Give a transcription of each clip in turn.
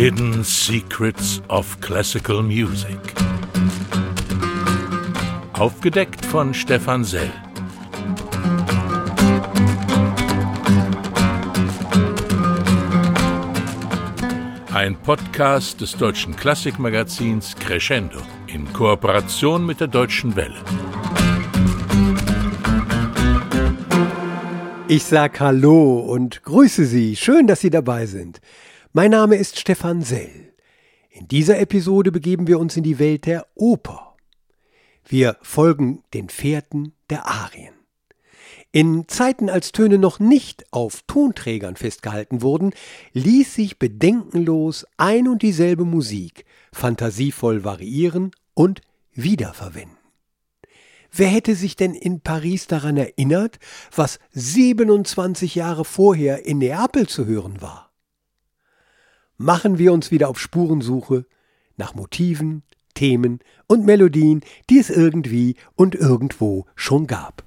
Hidden Secrets of Classical Music. Aufgedeckt von Stefan Sell. Ein Podcast des deutschen Klassikmagazins Crescendo in Kooperation mit der Deutschen Welle. Ich sag Hallo und grüße Sie. Schön, dass Sie dabei sind. Mein Name ist Stefan Sell. In dieser Episode begeben wir uns in die Welt der Oper. Wir folgen den Fährten der Arien. In Zeiten, als Töne noch nicht auf Tonträgern festgehalten wurden, ließ sich bedenkenlos ein und dieselbe Musik fantasievoll variieren und wiederverwenden. Wer hätte sich denn in Paris daran erinnert, was 27 Jahre vorher in Neapel zu hören war? Machen wir uns wieder auf Spurensuche nach Motiven, Themen und Melodien, die es irgendwie und irgendwo schon gab.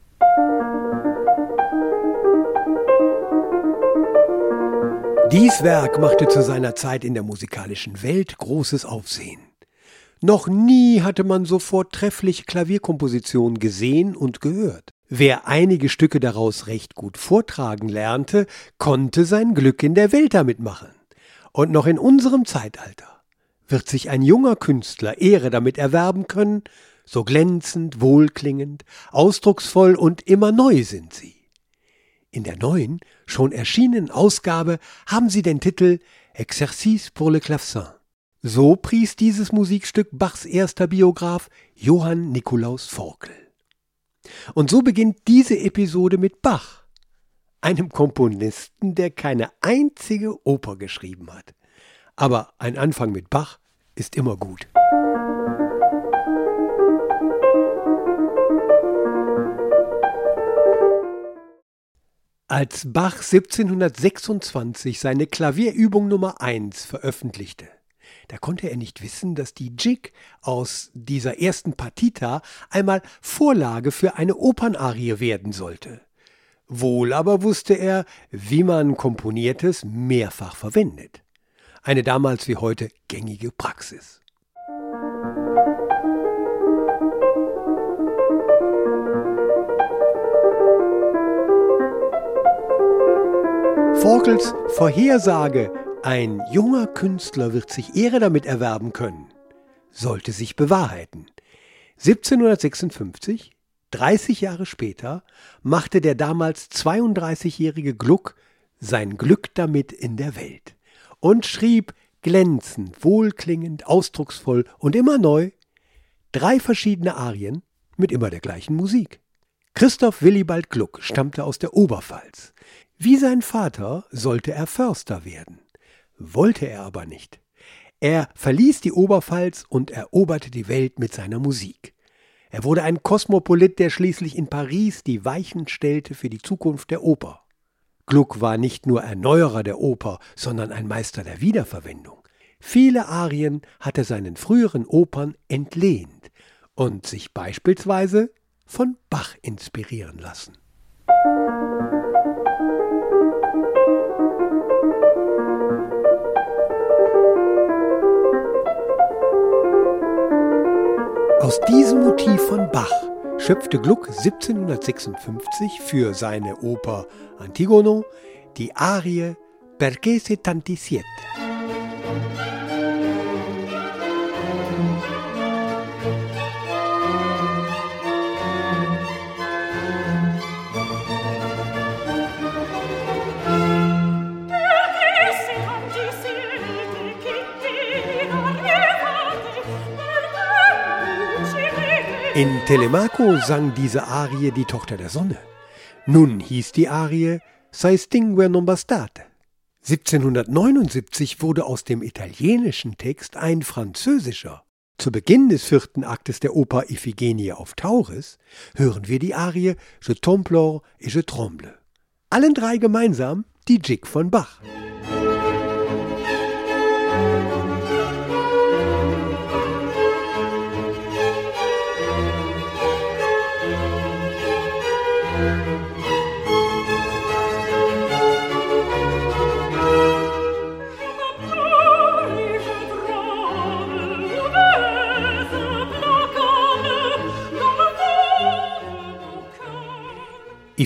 Dies Werk machte zu seiner Zeit in der musikalischen Welt großes Aufsehen. Noch nie hatte man so vortreffliche Klavierkompositionen gesehen und gehört. Wer einige Stücke daraus recht gut vortragen lernte, konnte sein Glück in der Welt damit machen. Und noch in unserem Zeitalter wird sich ein junger Künstler Ehre damit erwerben können, so glänzend, wohlklingend, ausdrucksvoll und immer neu sind sie. In der neuen, schon erschienenen Ausgabe haben sie den Titel Exercice pour le clavecin. So pries dieses Musikstück Bachs erster Biograf Johann Nikolaus Forkel. Und so beginnt diese Episode mit Bach, einem Komponisten, der keine einzige Oper geschrieben hat. Aber ein Anfang mit Bach ist immer gut. Als Bach 1726 seine Klavierübung Nummer 1 veröffentlichte, da konnte er nicht wissen, dass die Jig aus dieser ersten Partita einmal Vorlage für eine Opernarie werden sollte. Wohl aber wusste er, wie man Komponiertes mehrfach verwendet. Eine damals wie heute gängige Praxis. Forkels Vorhersage ein junger Künstler wird sich Ehre damit erwerben können, sollte sich bewahrheiten. 1756, 30 Jahre später, machte der damals 32-jährige Gluck sein Glück damit in der Welt und schrieb glänzend, wohlklingend, ausdrucksvoll und immer neu drei verschiedene Arien mit immer der gleichen Musik. Christoph Willibald Gluck stammte aus der Oberpfalz. Wie sein Vater sollte er Förster werden wollte er aber nicht. Er verließ die Oberpfalz und eroberte die Welt mit seiner Musik. Er wurde ein Kosmopolit, der schließlich in Paris die Weichen stellte für die Zukunft der Oper. Gluck war nicht nur Erneuerer der Oper, sondern ein Meister der Wiederverwendung. Viele Arien hat er seinen früheren Opern entlehnt und sich beispielsweise von Bach inspirieren lassen. Aus diesem Motiv von Bach schöpfte Gluck 1756 für seine Oper Antigono die Arie Perché se tanti siete. In Telemaco sang diese Arie die Tochter der Sonne. Nun hieß die Arie Sai stingue non bastate. 1779 wurde aus dem italienischen Text ein französischer. Zu Beginn des vierten Aktes der Oper Iphigenie auf Tauris hören wir die Arie Je t'implore et je tremble. Allen drei gemeinsam die Jig von Bach.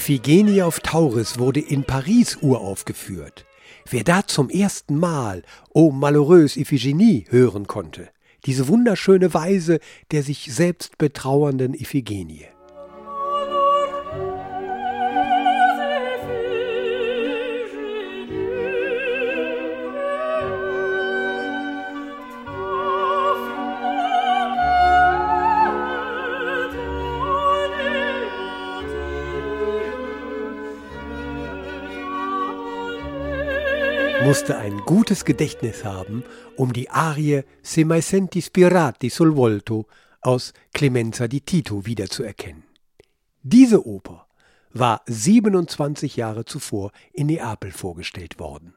Iphigenie auf Tauris wurde in Paris uraufgeführt. Wer da zum ersten Mal O malheureuse Iphigenie hören konnte, diese wunderschöne Weise der sich selbst betrauernden Iphigenie. Musste ein gutes Gedächtnis haben, um die Arie Se mai senti spirati sul volto aus Clemenza di Tito wiederzuerkennen. Diese Oper war 27 Jahre zuvor in Neapel vorgestellt worden.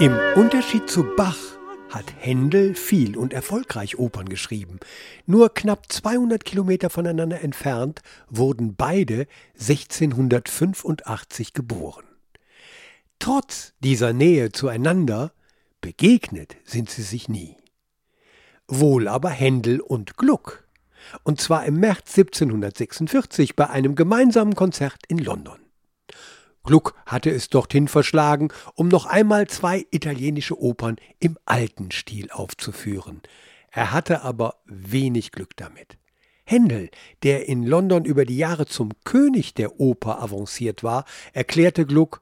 Im Unterschied zu Bach hat Händel viel und erfolgreich Opern geschrieben. Nur knapp 200 Kilometer voneinander entfernt wurden beide 1685 geboren. Trotz dieser Nähe zueinander begegnet sind sie sich nie. Wohl aber Händel und Gluck. Und zwar im März 1746 bei einem gemeinsamen Konzert in London. Gluck hatte es dorthin verschlagen, um noch einmal zwei italienische Opern im alten Stil aufzuführen. Er hatte aber wenig Glück damit. Händel, der in London über die Jahre zum König der Oper avanciert war, erklärte Gluck,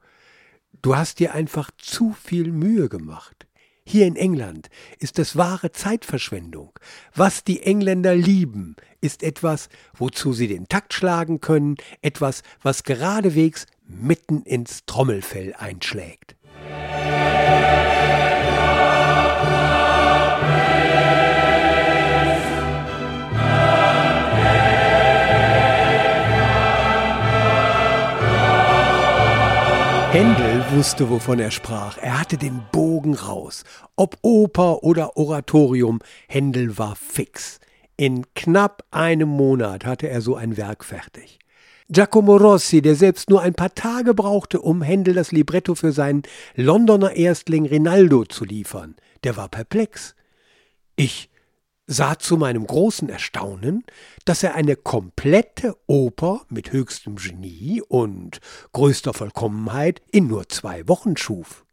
du hast dir einfach zu viel Mühe gemacht. Hier in England ist es wahre Zeitverschwendung. Was die Engländer lieben, ist etwas, wozu sie den Takt schlagen können, etwas, was geradewegs mitten ins Trommelfell einschlägt. Händel wusste, wovon er sprach. Er hatte den Bogen raus. Ob Oper oder Oratorium, Händel war fix. In knapp einem Monat hatte er so ein Werk fertig. Giacomo Rossi, der selbst nur ein paar Tage brauchte, um Händel das Libretto für seinen Londoner Erstling Rinaldo zu liefern, der war perplex. Ich sah zu meinem großen Erstaunen, dass er eine komplette Oper mit höchstem Genie und größter Vollkommenheit in nur zwei Wochen schuf.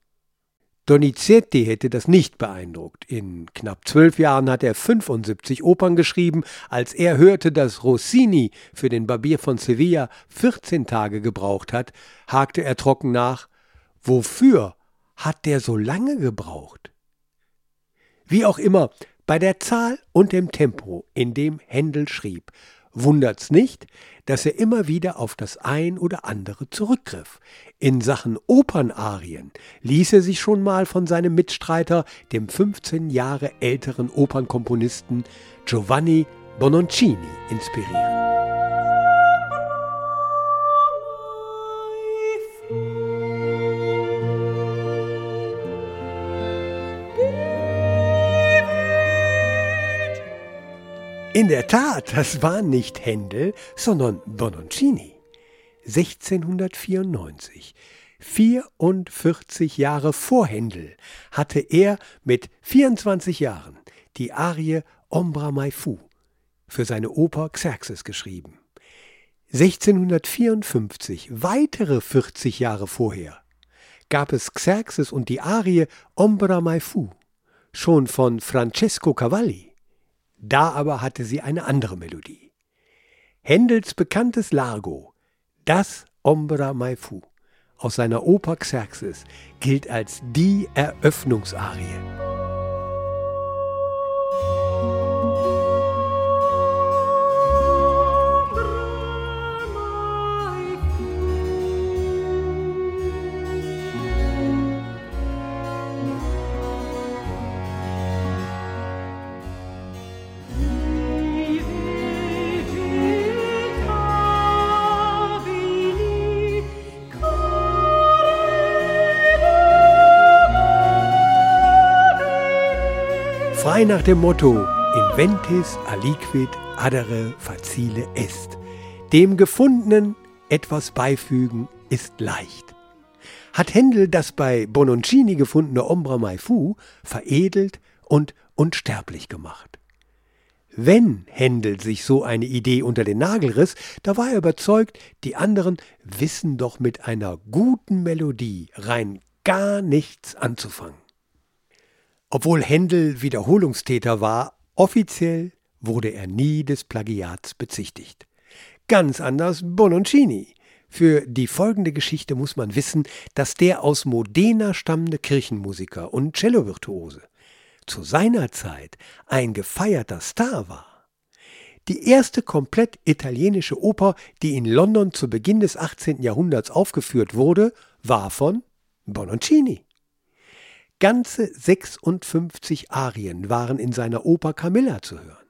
Donizetti hätte das nicht beeindruckt. In knapp zwölf Jahren hat er 75 Opern geschrieben. Als er hörte, dass Rossini für den Barbier von Sevilla 14 Tage gebraucht hat, hakte er trocken nach. Wofür hat der so lange gebraucht? Wie auch immer, bei der Zahl und dem Tempo, in dem Händel schrieb, wundert's nicht, dass er immer wieder auf das ein oder andere zurückgriff. In Sachen Opernarien ließ er sich schon mal von seinem Mitstreiter, dem 15 Jahre älteren Opernkomponisten Giovanni Bononcini, inspirieren. In der Tat, das war nicht Händel, sondern Bononcini. 1694, 44 Jahre vor Händel, hatte er mit 24 Jahren die Arie Ombra Mai Fu für seine Oper Xerxes geschrieben. 1654, weitere 40 Jahre vorher, gab es Xerxes und die Arie Ombra Mai Fu, schon von Francesco Cavalli. Da aber hatte sie eine andere Melodie. Händels bekanntes Largo, das Ombra Mai Fu aus seiner Oper Xerxes, gilt als die Eröffnungsarie. Frei nach dem Motto, in Ventis aliquid adere facile est. Dem Gefundenen etwas beifügen ist leicht. Hat Händel das bei Bononcini gefundene Ombra Mai Fu veredelt und unsterblich gemacht. Wenn Händel sich so eine Idee unter den Nagel riss, da war er überzeugt, die anderen wissen doch mit einer guten Melodie rein gar nichts anzufangen. Obwohl Händel Wiederholungstäter war, offiziell wurde er nie des Plagiats bezichtigt. Ganz anders Bononcini. Für die folgende Geschichte muss man wissen, dass der aus Modena stammende Kirchenmusiker und Cellovirtuose zu seiner Zeit ein gefeierter Star war. Die erste komplett italienische Oper, die in London zu Beginn des 18. Jahrhunderts aufgeführt wurde, war von Bononcini. Ganze 56 Arien waren in seiner Oper Camilla zu hören.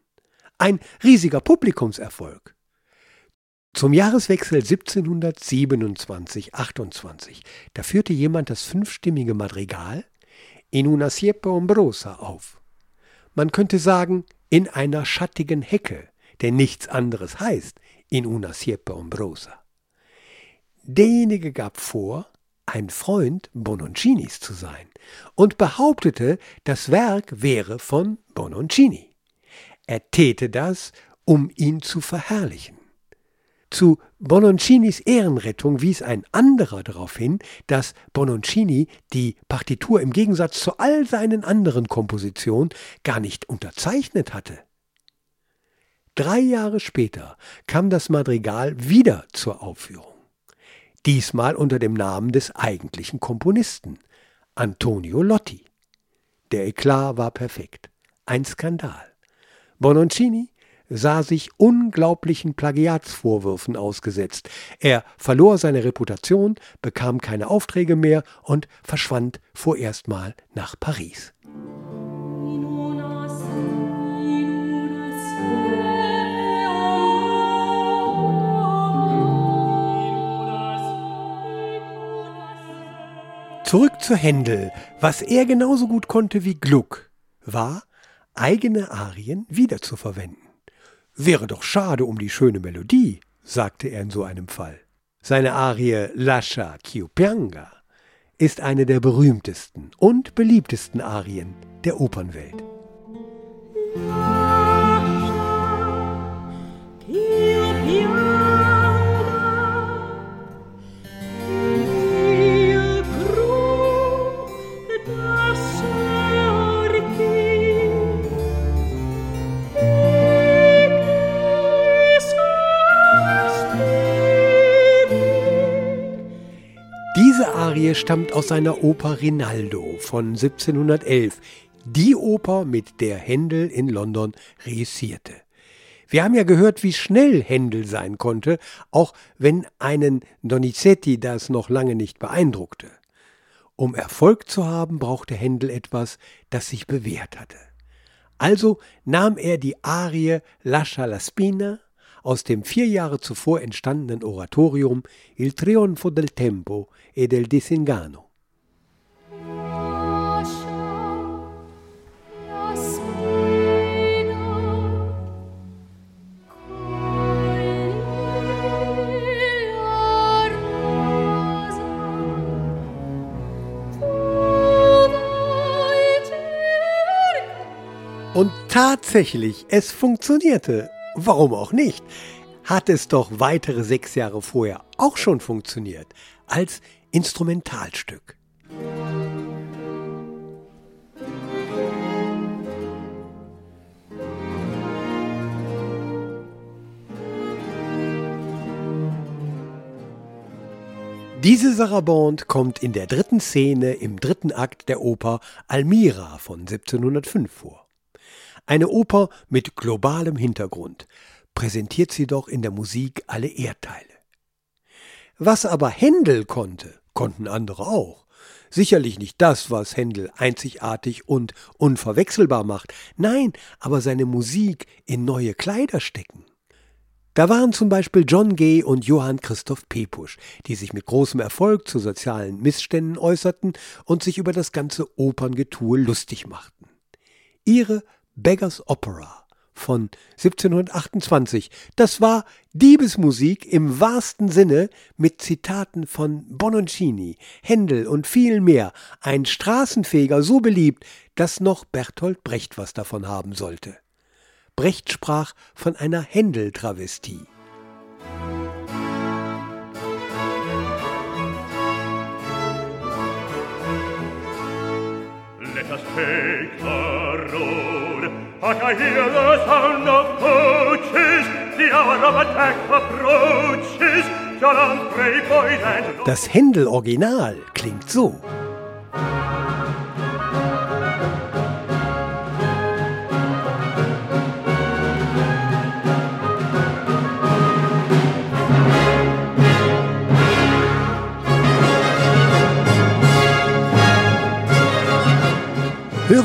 Ein riesiger Publikumserfolg. Zum Jahreswechsel 1727-28, da führte jemand das fünfstimmige Madrigal in una siepe ombrosa auf. Man könnte sagen, in einer schattigen Hecke, denn nichts anderes heißt in una siepe ombrosa. Derjenige gab vor, ein Freund Bononcinis zu sein und behauptete, das Werk wäre von Bononcini. Er täte das, um ihn zu verherrlichen. Zu Bononcinis Ehrenrettung wies ein anderer darauf hin, dass Bononcini die Partitur im Gegensatz zu all seinen anderen Kompositionen gar nicht unterzeichnet hatte. Drei Jahre später kam das Madrigal wieder zur Aufführung diesmal unter dem Namen des eigentlichen Komponisten, Antonio Lotti. Der Eklat war perfekt, ein Skandal. Bononcini sah sich unglaublichen Plagiatsvorwürfen ausgesetzt. Er verlor seine Reputation, bekam keine Aufträge mehr und verschwand vorerst mal nach Paris. Zurück zu Händel. Was er genauso gut konnte wie Gluck, war, eigene Arien wiederzuverwenden. Wäre doch schade um die schöne Melodie, sagte er in so einem Fall. Seine Arie Lascia Chiupianga ist eine der berühmtesten und beliebtesten Arien der Opernwelt. Stammt aus seiner Oper Rinaldo von 1711, die Oper, mit der Händel in London reüssierte. Wir haben ja gehört, wie schnell Händel sein konnte, auch wenn einen Donizetti das noch lange nicht beeindruckte. Um Erfolg zu haben, brauchte Händel etwas, das sich bewährt hatte. Also nahm er die Arie Lascia la Spina aus dem vier Jahre zuvor entstandenen Oratorium Il Trionfo del Tempo e del Disingano. Und tatsächlich, es funktionierte. Warum auch nicht? Hat es doch weitere sechs Jahre vorher auch schon funktioniert, als Instrumentalstück. Diese Sarabande kommt in der dritten Szene im dritten Akt der Oper Almira von 1705 vor. Eine Oper mit globalem Hintergrund präsentiert sie doch in der Musik alle Erdteile. Was aber Händel konnte, konnten andere auch. Sicherlich nicht das, was Händel einzigartig und unverwechselbar macht, nein, aber seine Musik in neue Kleider stecken. Da waren zum Beispiel John Gay und Johann Christoph Pepusch, die sich mit großem Erfolg zu sozialen Missständen äußerten und sich über das ganze Operngetue lustig machten. Ihre Beggars Opera von 1728. Das war Diebesmusik im wahrsten Sinne mit Zitaten von Bononcini, Händel und viel mehr. Ein Straßenfeger so beliebt, dass noch Bertolt Brecht was davon haben sollte. Brecht sprach von einer Händel-Travestie. Let us take the Hark, I hear the sound of coaches. The hour of attack approaches. Das Händel-Original klingt so.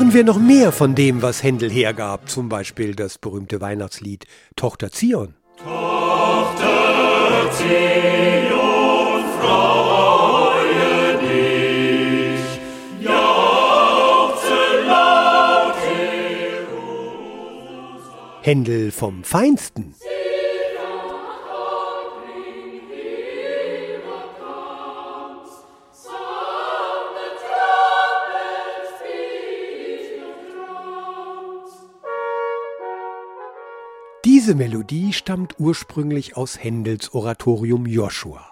Hören wir noch mehr von dem, was Händel hergab, zum Beispiel das berühmte Weihnachtslied Tochter Zion. Tochter Zion, freue dich, jauchze laut Händel vom Feinsten. Diese Melodie stammt ursprünglich aus Händels Oratorium Joshua,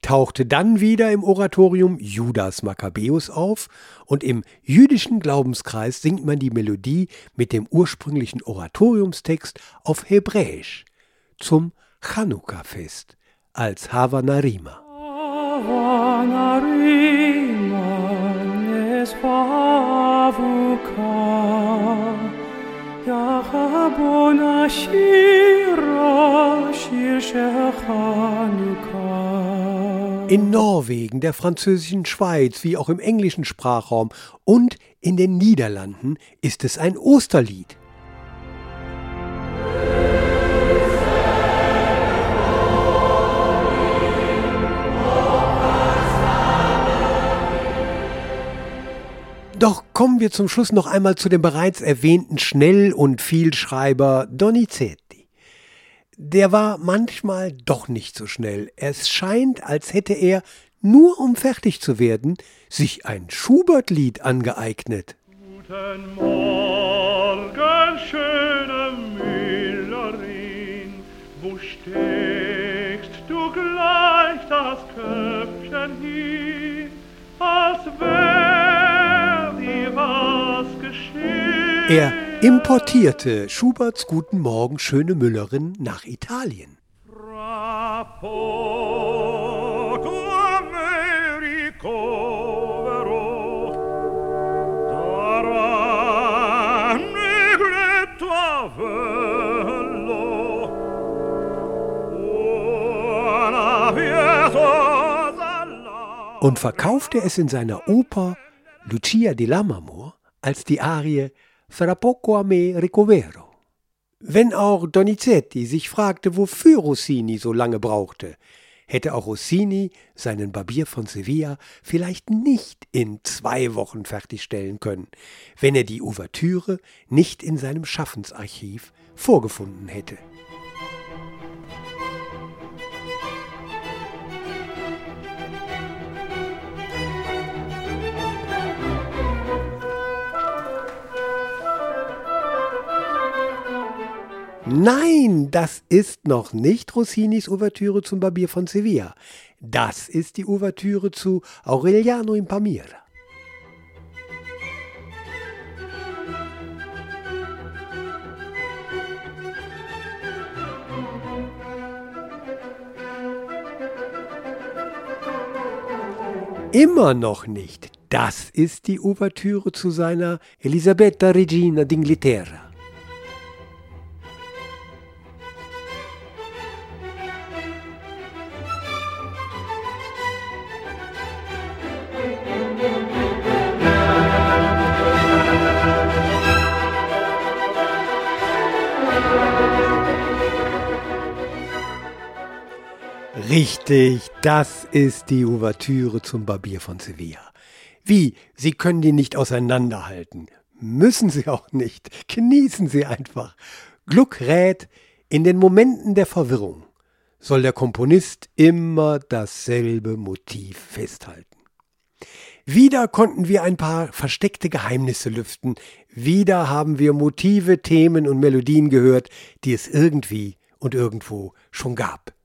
tauchte dann wieder im Oratorium Judas Makkabäus auf und im jüdischen Glaubenskreis singt man die Melodie mit dem ursprünglichen Oratoriumstext auf Hebräisch zum Chanukka-Fest als Havanarima. Havanarima in Norwegen, der französischen Schweiz wie auch im englischen Sprachraum und in den Niederlanden ist es ein Osterlied. Doch kommen wir zum Schluss noch einmal zu dem bereits erwähnten Schnell- und Vielschreiber Donizetti. Der war manchmal doch nicht so schnell. Es scheint, als hätte er, nur um fertig zu werden, sich ein Schubert-Lied angeeignet. Guten Morgen, schöne Müllerin, wo steckst du gleich das Köpfchen hin, als wär er importierte Schuberts Guten Morgen, schöne Müllerin nach Italien. Und verkaufte es in seiner Oper Lucia di Lammermoor als die Arie Fra poco a me ricovero. Wenn auch Donizetti sich fragte, wofür Rossini so lange brauchte, hätte auch Rossini seinen Barbier von Sevilla vielleicht nicht in zwei Wochen fertigstellen können, wenn er die Ouvertüre nicht in seinem Schaffensarchiv vorgefunden hätte. Nein, das ist noch nicht Rossinis Ouvertüre zum Barbier von Sevilla. Das ist die Ouvertüre zu Aureliano in Pamira. Immer noch nicht. Das ist die Ouvertüre zu seiner Elisabetta Regina d'Inghilterra. Richtig, das ist die Ouvertüre zum Barbier von Sevilla. Wie, Sie können die nicht auseinanderhalten. Müssen Sie auch nicht. Genießen Sie einfach. Gluck rät, in den Momenten der Verwirrung soll der Komponist immer dasselbe Motiv festhalten. Wieder konnten wir ein paar versteckte Geheimnisse lüften, wieder haben wir Motive, Themen und Melodien gehört, die es irgendwie und irgendwo schon gab.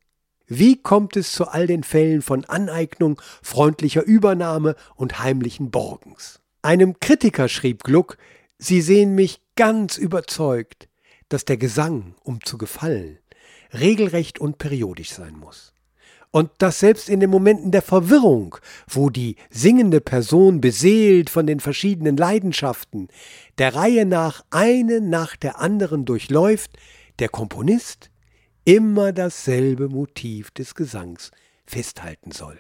Wie kommt es zu all den Fällen von Aneignung, freundlicher Übernahme und heimlichen Borgens? Einem Kritiker schrieb Gluck, Sie sehen mich ganz überzeugt, dass der Gesang, um zu gefallen, regelrecht und periodisch sein muss. Und dass selbst in den Momenten der Verwirrung, wo die singende Person beseelt von den verschiedenen Leidenschaften, der Reihe nach eine nach der anderen durchläuft, der Komponist immer dasselbe Motiv des Gesangs festhalten soll.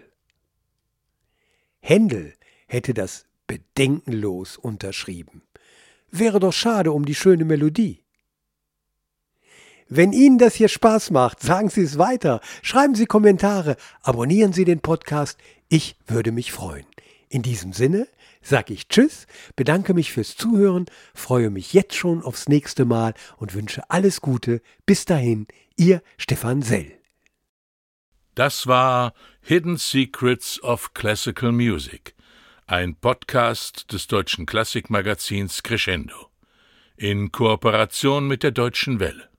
Händel hätte das bedenkenlos unterschrieben. Wäre doch schade um die schöne Melodie. Wenn Ihnen das hier Spaß macht, sagen Sie es weiter, schreiben Sie Kommentare, abonnieren Sie den Podcast, ich würde mich freuen. In diesem Sinne sage ich Tschüss, bedanke mich fürs Zuhören, freue mich jetzt schon aufs nächste Mal und wünsche alles Gute. Bis dahin, Ihr Stefan Sell. Das war Hidden Secrets of Classical Music, ein Podcast des deutschen Klassikmagazins Crescendo in Kooperation mit der Deutschen Welle.